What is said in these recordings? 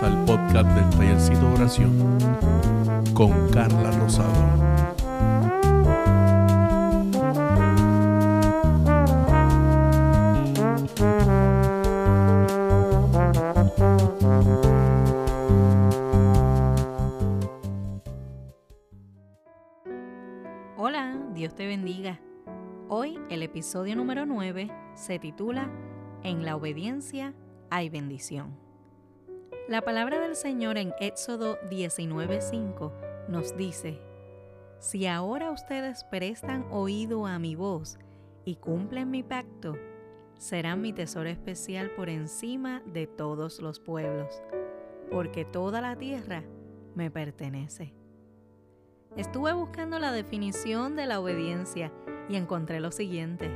Al podcast del Tallercito de Oración con Carla Rosado. Hola, Dios te bendiga. Hoy el episodio número 9 se titula En la obediencia hay bendición. La palabra del Señor en Éxodo 19:5 nos dice, Si ahora ustedes prestan oído a mi voz y cumplen mi pacto, serán mi tesoro especial por encima de todos los pueblos, porque toda la tierra me pertenece. Estuve buscando la definición de la obediencia y encontré lo siguiente.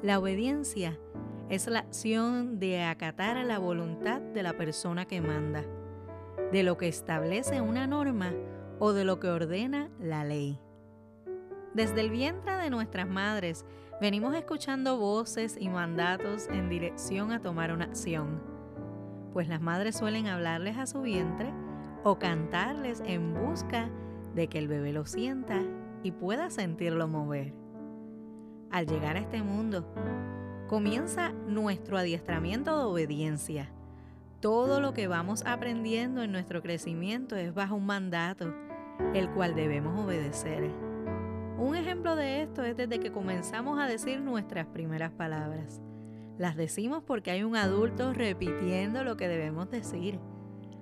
La obediencia es la acción de acatar a la voluntad de la persona que manda, de lo que establece una norma o de lo que ordena la ley. Desde el vientre de nuestras madres venimos escuchando voces y mandatos en dirección a tomar una acción, pues las madres suelen hablarles a su vientre o cantarles en busca de que el bebé lo sienta y pueda sentirlo mover. Al llegar a este mundo, comienza nuestro adiestramiento de obediencia. Todo lo que vamos aprendiendo en nuestro crecimiento es bajo un mandato, el cual debemos obedecer. Un ejemplo de esto es desde que comenzamos a decir nuestras primeras palabras. Las decimos porque hay un adulto repitiendo lo que debemos decir.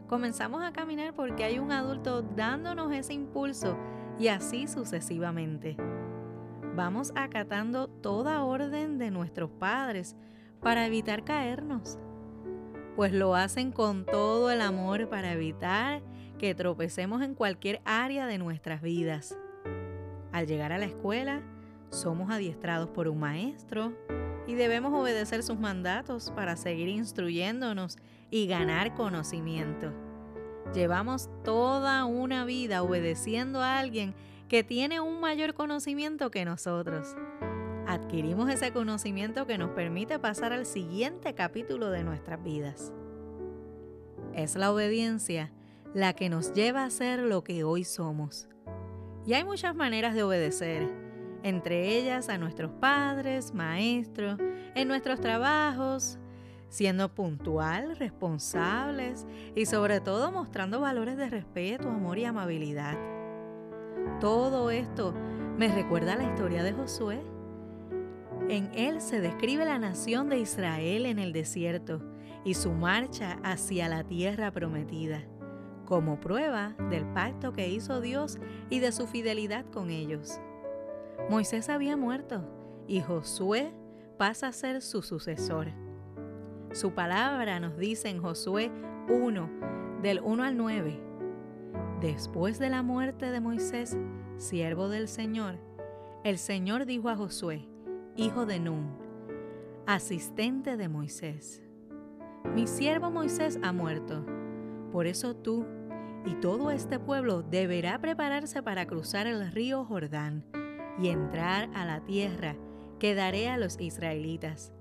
Comenzamos a caminar porque hay un adulto dándonos ese impulso y así sucesivamente vamos acatando toda orden de nuestros padres para evitar caernos, pues lo hacen con todo el amor para evitar que tropecemos en cualquier área de nuestras vidas. Al llegar a la escuela, somos adiestrados por un maestro y debemos obedecer sus mandatos para seguir instruyéndonos y ganar conocimiento. Llevamos toda una vida obedeciendo a alguien que tiene un mayor conocimiento que nosotros. Adquirimos ese conocimiento que nos permite pasar al siguiente capítulo de nuestras vidas. Es la obediencia la que nos lleva a ser lo que hoy somos. Y hay muchas maneras de obedecer, entre ellas a nuestros padres, maestros, en nuestros trabajos, siendo puntual, responsables y sobre todo mostrando valores de respeto, amor y amabilidad. Todo esto me recuerda a la historia de Josué. En él se describe la nación de Israel en el desierto y su marcha hacia la tierra prometida, como prueba del pacto que hizo Dios y de su fidelidad con ellos. Moisés había muerto y Josué pasa a ser su sucesor. Su palabra nos dice en Josué 1, del 1 al 9 Después de la muerte de Moisés, siervo del Señor, el Señor dijo a Josué, hijo de Nun, asistente de Moisés, mi siervo Moisés ha muerto, por eso tú y todo este pueblo deberá prepararse para cruzar el río Jordán y entrar a la tierra que daré a los israelitas.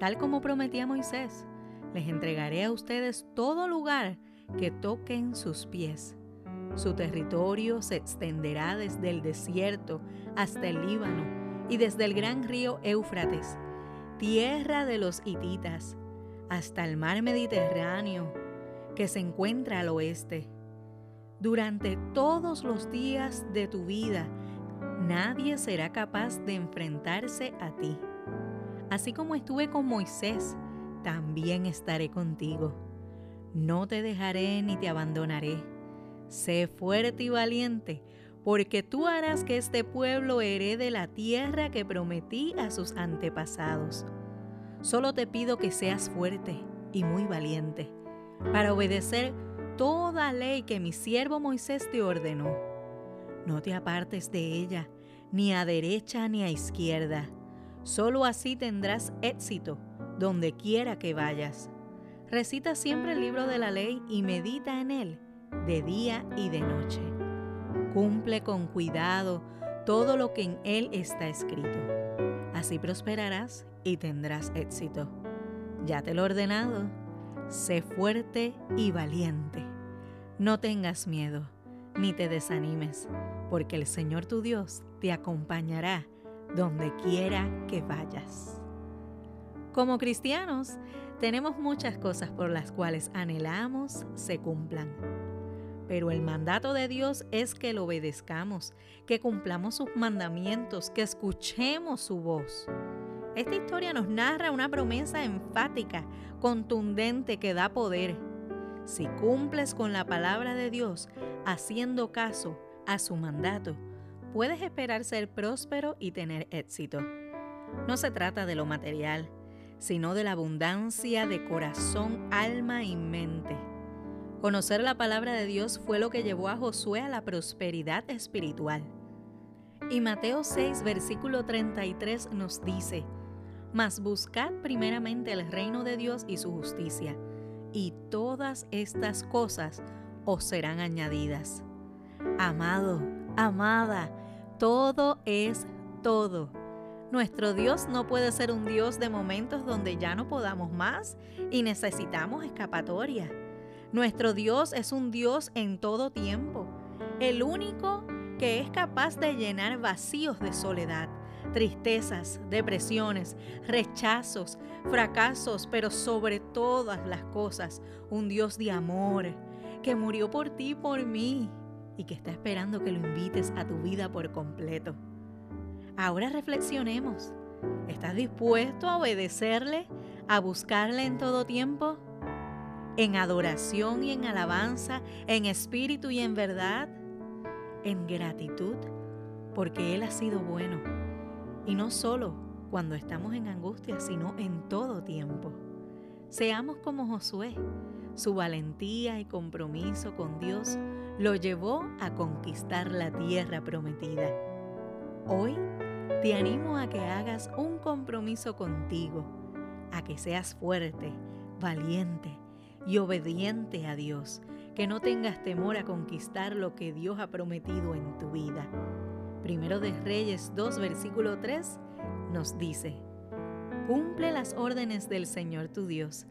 Tal como prometí a Moisés, les entregaré a ustedes todo lugar que toquen sus pies su territorio se extenderá desde el desierto hasta el Líbano y desde el gran río Éufrates, tierra de los hititas, hasta el mar Mediterráneo que se encuentra al oeste. Durante todos los días de tu vida, nadie será capaz de enfrentarse a ti. Así como estuve con Moisés, también estaré contigo. No te dejaré ni te abandonaré Sé fuerte y valiente, porque tú harás que este pueblo herede la tierra que prometí a sus antepasados. Solo te pido que seas fuerte y muy valiente, para obedecer toda ley que mi siervo Moisés te ordenó. No te apartes de ella, ni a derecha ni a izquierda. Solo así tendrás éxito donde quiera que vayas. Recita siempre el libro de la ley y medita en él de día y de noche. Cumple con cuidado todo lo que en él está escrito. Así prosperarás y tendrás éxito. Ya te lo he ordenado. sé fuerte y valiente. No tengas miedo, ni te desanimes, porque el Señor tu Dios te acompañará donde quiera que vayas. Como cristianos, tenemos muchas cosas por las cuales anhelamos se cumplan. Pero el mandato de Dios es que lo obedezcamos, que cumplamos sus mandamientos, que escuchemos su voz. Esta historia nos narra una promesa enfática, contundente, que da poder. Si cumples con la palabra de Dios, haciendo caso a su mandato, puedes esperar ser próspero y tener éxito. No se trata de lo material, sino de la abundancia de corazón, alma y mente. Conocer la palabra de Dios fue lo que llevó a Josué a la prosperidad espiritual. Y Mateo 6, versículo 33 nos dice, Mas buscad primeramente el reino de Dios y su justicia, y todas estas cosas os serán añadidas. Amado, amada, todo es todo. Nuestro Dios no puede ser un Dios de momentos donde ya no podamos más y necesitamos escapatoria. Nuestro Dios es un Dios en todo tiempo, el único que es capaz de llenar vacíos de soledad, tristezas, depresiones, rechazos, fracasos, pero sobre todas las cosas, un Dios de amor, que murió por ti y por mí, y que está esperando que lo invites a tu vida por completo. Ahora reflexionemos. ¿Estás dispuesto a obedecerle, a buscarle en todo tiempo? En adoración y en alabanza, en espíritu y en verdad, en gratitud, porque Él ha sido bueno. Y no solo cuando estamos en angustia, sino en todo tiempo. Seamos como Josué. Su valentía y compromiso con Dios lo llevó a conquistar la tierra prometida. Hoy te animo a que hagas un compromiso contigo, a que seas fuerte, valiente, y obediente a Dios, que no tengas temor a conquistar lo que Dios ha prometido en tu vida. Primero de Reyes 2, versículo 3 nos dice, Cumple las órdenes del Señor tu Dios,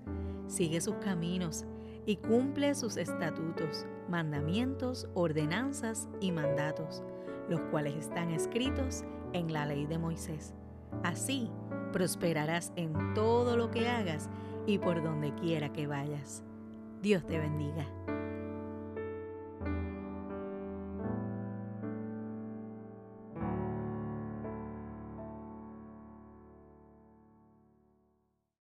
sigue sus caminos y cumple sus estatutos, mandamientos, ordenanzas y mandatos, los cuales están escritos en la ley de Moisés. Así prosperarás en todo lo que hagas y por donde quiera que vayas. Dios te bendiga.